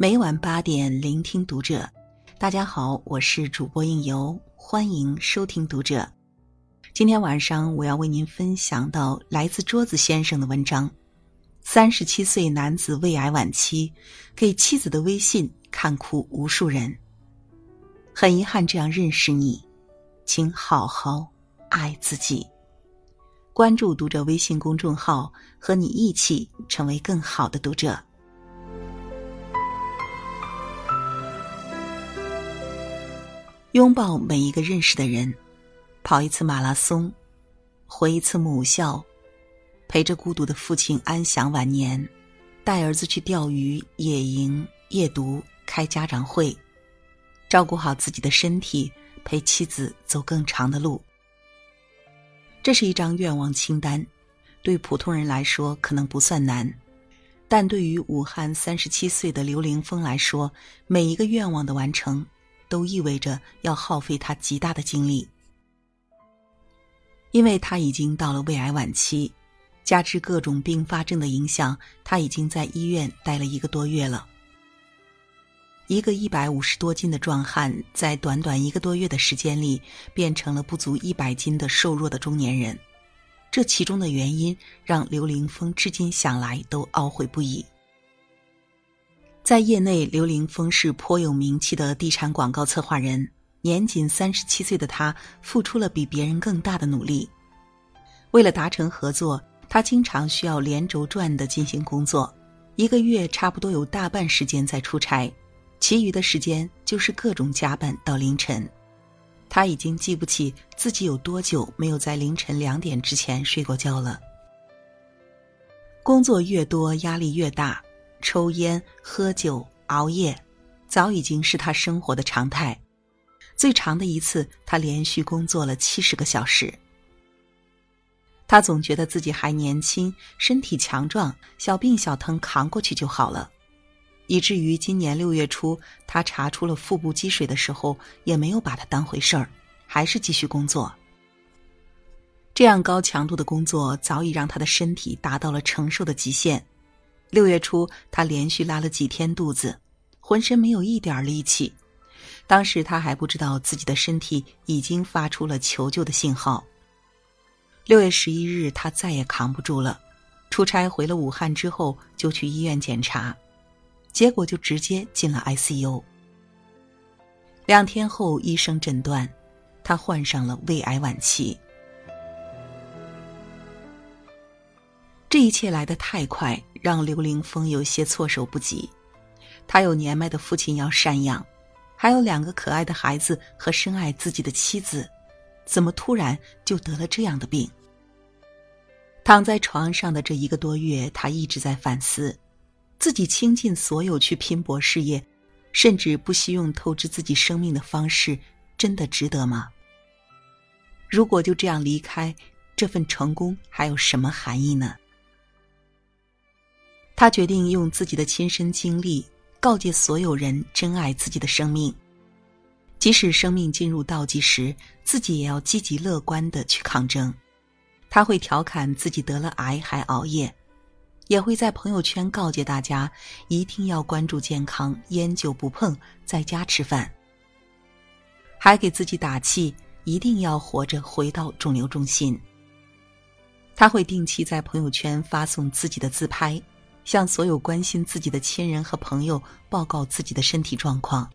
每晚八点，聆听读者。大家好，我是主播应由，欢迎收听读者。今天晚上我要为您分享到来自桌子先生的文章：三十七岁男子胃癌晚期，给妻子的微信看哭无数人。很遗憾这样认识你，请好好爱自己。关注读者微信公众号，和你一起成为更好的读者。拥抱每一个认识的人，跑一次马拉松，回一次母校，陪着孤独的父亲安享晚年，带儿子去钓鱼、野营、夜读、开家长会，照顾好自己的身体，陪妻子走更长的路。这是一张愿望清单，对普通人来说可能不算难，但对于武汉三十七岁的刘凌峰来说，每一个愿望的完成。都意味着要耗费他极大的精力，因为他已经到了胃癌晚期，加之各种并发症的影响，他已经在医院待了一个多月了。一个一百五十多斤的壮汉，在短短一个多月的时间里，变成了不足一百斤的瘦弱的中年人。这其中的原因，让刘凌峰至今想来都懊悔不已。在业内，刘凌峰是颇有名气的地产广告策划人。年仅三十七岁的他，付出了比别人更大的努力。为了达成合作，他经常需要连轴转的进行工作，一个月差不多有大半时间在出差，其余的时间就是各种加班到凌晨。他已经记不起自己有多久没有在凌晨两点之前睡过觉了。工作越多，压力越大。抽烟、喝酒、熬夜，早已经是他生活的常态。最长的一次，他连续工作了七十个小时。他总觉得自己还年轻，身体强壮，小病小疼扛过去就好了。以至于今年六月初，他查出了腹部积水的时候，也没有把它当回事儿，还是继续工作。这样高强度的工作，早已让他的身体达到了承受的极限。六月初，他连续拉了几天肚子，浑身没有一点力气。当时他还不知道自己的身体已经发出了求救的信号。六月十一日，他再也扛不住了，出差回了武汉之后，就去医院检查，结果就直接进了 ICU。两天后，医生诊断，他患上了胃癌晚期。这一切来得太快，让刘凌峰有些措手不及。他有年迈的父亲要赡养，还有两个可爱的孩子和深爱自己的妻子，怎么突然就得了这样的病？躺在床上的这一个多月，他一直在反思：自己倾尽所有去拼搏事业，甚至不惜用透支自己生命的方式，真的值得吗？如果就这样离开，这份成功还有什么含义呢？他决定用自己的亲身经历告诫所有人：珍爱自己的生命，即使生命进入倒计时，自己也要积极乐观的去抗争。他会调侃自己得了癌还熬夜，也会在朋友圈告诫大家一定要关注健康，烟酒不碰，在家吃饭。还给自己打气，一定要活着回到肿瘤中心。他会定期在朋友圈发送自己的自拍。向所有关心自己的亲人和朋友报告自己的身体状况。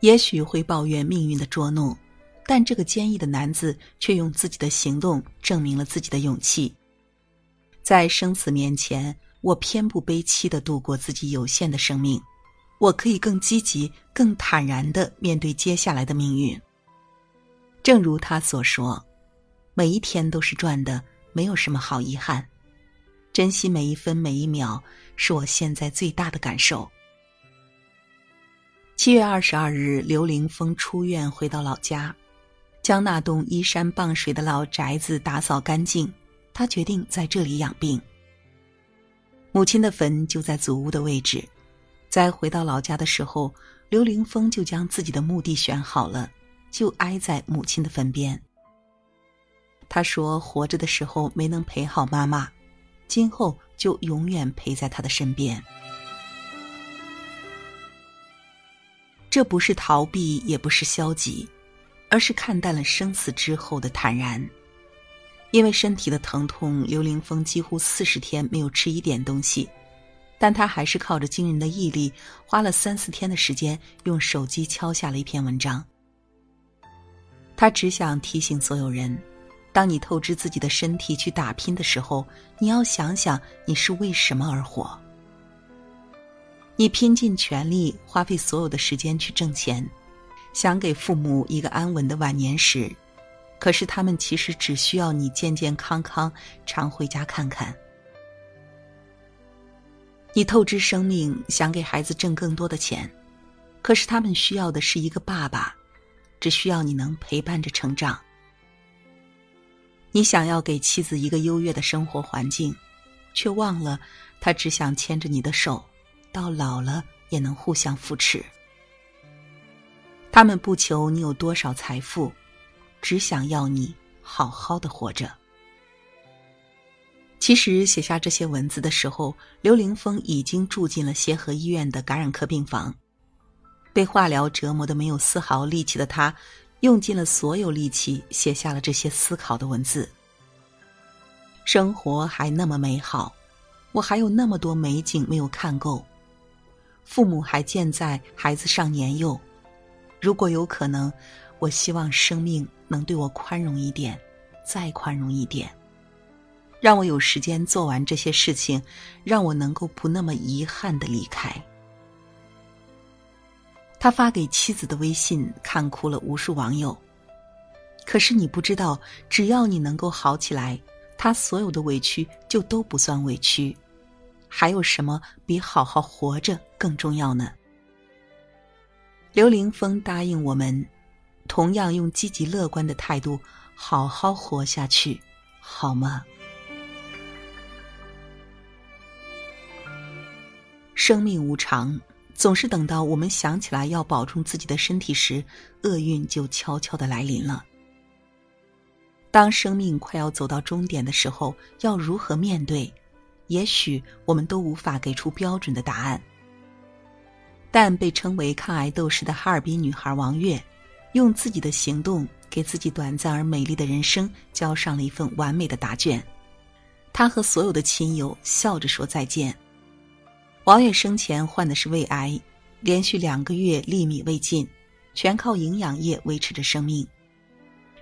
也许会抱怨命运的捉弄，但这个坚毅的男子却用自己的行动证明了自己的勇气。在生死面前，我偏不悲戚的度过自己有限的生命，我可以更积极、更坦然的面对接下来的命运。正如他所说：“每一天都是赚的，没有什么好遗憾。”珍惜每一分每一秒，是我现在最大的感受。七月二十二日，刘凌峰出院回到老家，将那栋依山傍水的老宅子打扫干净。他决定在这里养病。母亲的坟就在祖屋的位置，在回到老家的时候，刘凌峰就将自己的墓地选好了，就挨在母亲的坟边。他说：“活着的时候没能陪好妈妈。”今后就永远陪在他的身边。这不是逃避也不是消极而是看淡了生死之后的坦然。因为身体的疼痛刘凌峰几乎四十天没有吃一点东西但他还是靠着惊人的毅力花了三四天的时间用手机敲下了一篇文章。他只想提醒所有人当你透支自己的身体去打拼的时候，你要想想你是为什么而活。你拼尽全力，花费所有的时间去挣钱，想给父母一个安稳的晚年时。可是他们其实只需要你健健康康，常回家看看。你透支生命想给孩子挣更多的钱，可是他们需要的是一个爸爸，只需要你能陪伴着成长。你想要给妻子一个优越的生活环境，却忘了他只想牵着你的手，到老了也能互相扶持。他们不求你有多少财富。只想要你好好的活着。其实写下这些文字的时候，刘凌峰已经住进了协和医院的感染科病房。被化疗折磨的没有丝毫力气的他，用尽了所有力气写下了这些思考的文字。生活还那么美好，我还有那么多美景没有看够。父母还健在，孩子尚年幼。如果有可能，我希望生命。能对我宽容一点，再宽容一点，让我有时间做完这些事情，让我能够不那么遗憾的离开。他发给妻子的微信看哭了无数网友。可是你不知道，只要你能够好起来，他所有的委屈就都不算委屈。还有什么比好好活着更重要呢？刘凌峰答应我们。同样用积极乐观的态度，好好活下去，好吗？生命无常，总是等到我们想起来要保重自己的身体时，厄运就悄悄的来临了。当生命快要走到终点的时候，要如何面对？也许我们都无法给出标准的答案。但被称为抗癌斗士的哈尔滨女孩王悦。用自己的行动给自己短暂而美丽的人生交上了一份完美的答卷。她和所有的亲友笑着说再见。王月生前患的是胃癌，连续两个月粒米未进，全靠营养液维持着生命。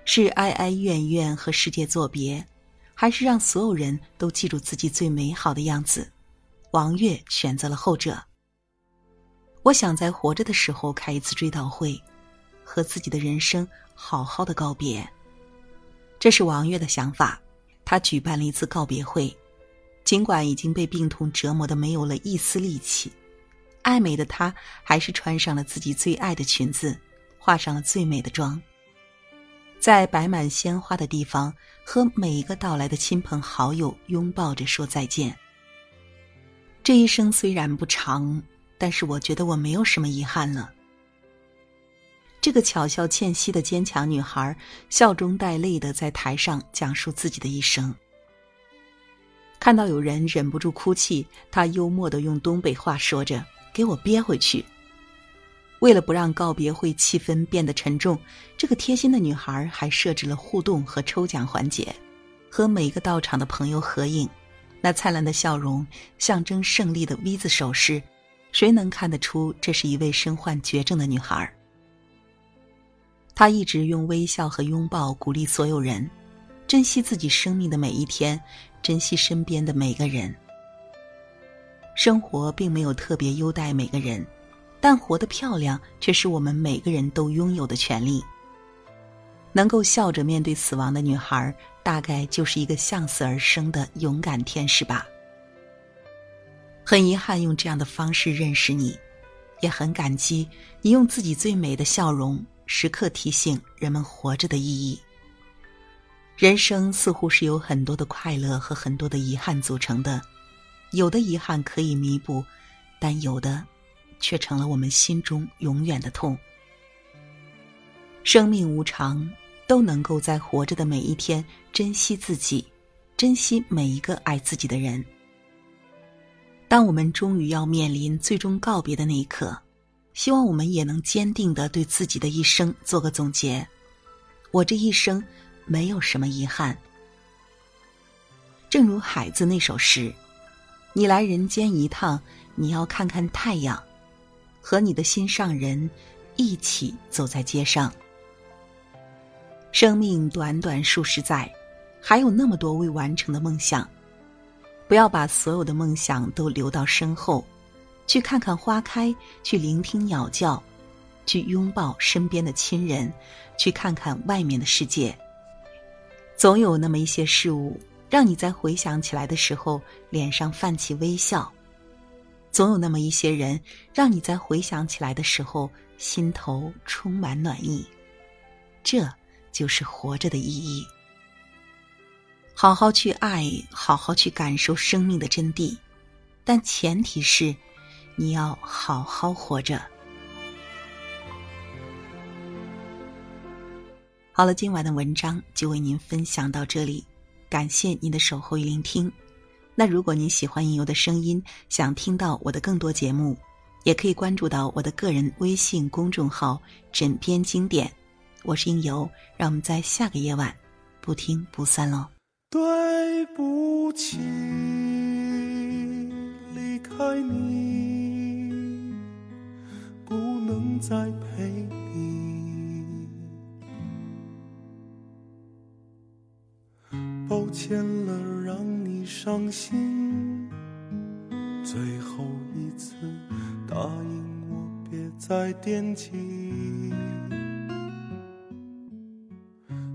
是哀哀怨怨和世界作别，还是让所有人都记住自己最美好的样子？王月选择了后者。我想在活着的时候开一次追悼会。和自己的人生好好的告别，这是王月的想法。他举办了一次告别会，尽管已经被病痛折磨的没有了一丝力气，爱美的她还是穿上了自己最爱的裙子，化上了最美的妆，在摆满鲜花的地方和每一个到来的亲朋好友拥抱着说再见。这一生虽然不长，但是我觉得我没有什么遗憾了。这个巧笑倩兮的坚强女孩，笑中带泪的在台上讲述自己的一生。看到有人忍不住哭泣，她幽默的用东北话说着：“给我憋回去。”为了不让告别会气氛变得沉重，这个贴心的女孩还设置了互动和抽奖环节，和每个到场的朋友合影。那灿烂的笑容，象征胜利的 V 字手势，谁能看得出这是一位身患绝症的女孩？他一直用微笑和拥抱鼓励所有人，珍惜自己生命的每一天，珍惜身边的每个人。生活并没有特别优待每个人，但活得漂亮却是我们每个人都拥有的权利。能够笑着面对死亡的女孩，大概就是一个向死而生的勇敢天使吧。很遗憾用这样的方式认识你，也很感激你用自己最美的笑容。时刻提醒人们活着的意义。人生似乎是有很多的快乐和很多的遗憾组成的，有的遗憾可以弥补，但有的却成了我们心中永远的痛。生命无常，都能够在活着的每一天珍惜自己，珍惜每一个爱自己的人。当我们终于要面临最终告别的那一刻。希望我们也能坚定的对自己的一生做个总结。我这一生没有什么遗憾。正如海子那首诗：“你来人间一趟，你要看看太阳，和你的心上人一起走在街上。”生命短短数十载，还有那么多未完成的梦想。不要把所有的梦想都留到身后，去看看花开，去聆听鸟叫，去拥抱身边的亲人，去看看外面的世界。总有那么一些事物。让你在回想起来的时候，脸上泛起微笑；总有那么一些人，让你在回想起来的时候，心头充满暖意。这就是活着的意义。好好去爱，好好去感受生命的真谛，但前提是，你要好好活着。好了，今晚的文章就为您分享到这里。感谢您的守候与聆听。那如果您喜欢应由的声音，想听到我的更多节目，也可以关注到我的个人微信公众号“枕边经典”。我是应由，让我们在下个夜晚不听不散喽。对不起，离开你，不能再陪你。抱歉了，让你伤心。最后一次，答应我别再惦记。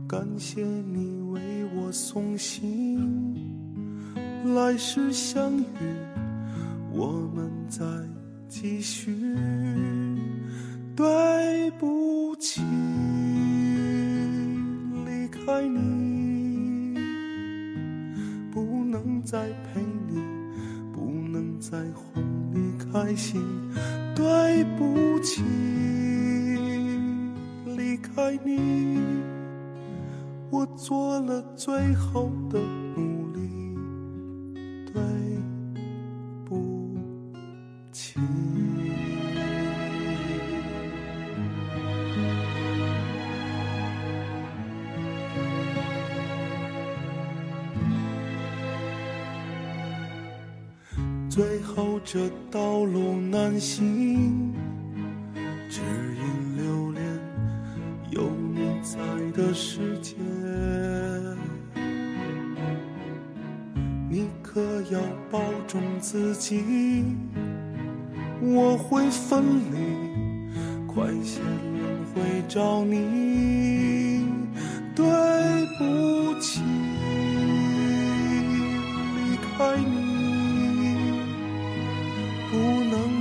感谢你为我送行，来世相遇，我们再继续。对不起，在哄你开心。对不起，离开你，我做了最后的最后这道路难行，只因留恋有你在的世界。你可要保重自己，我会分离，快些轮回找你。对不起，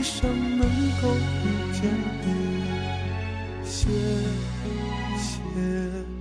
一生能够遇见你谢谢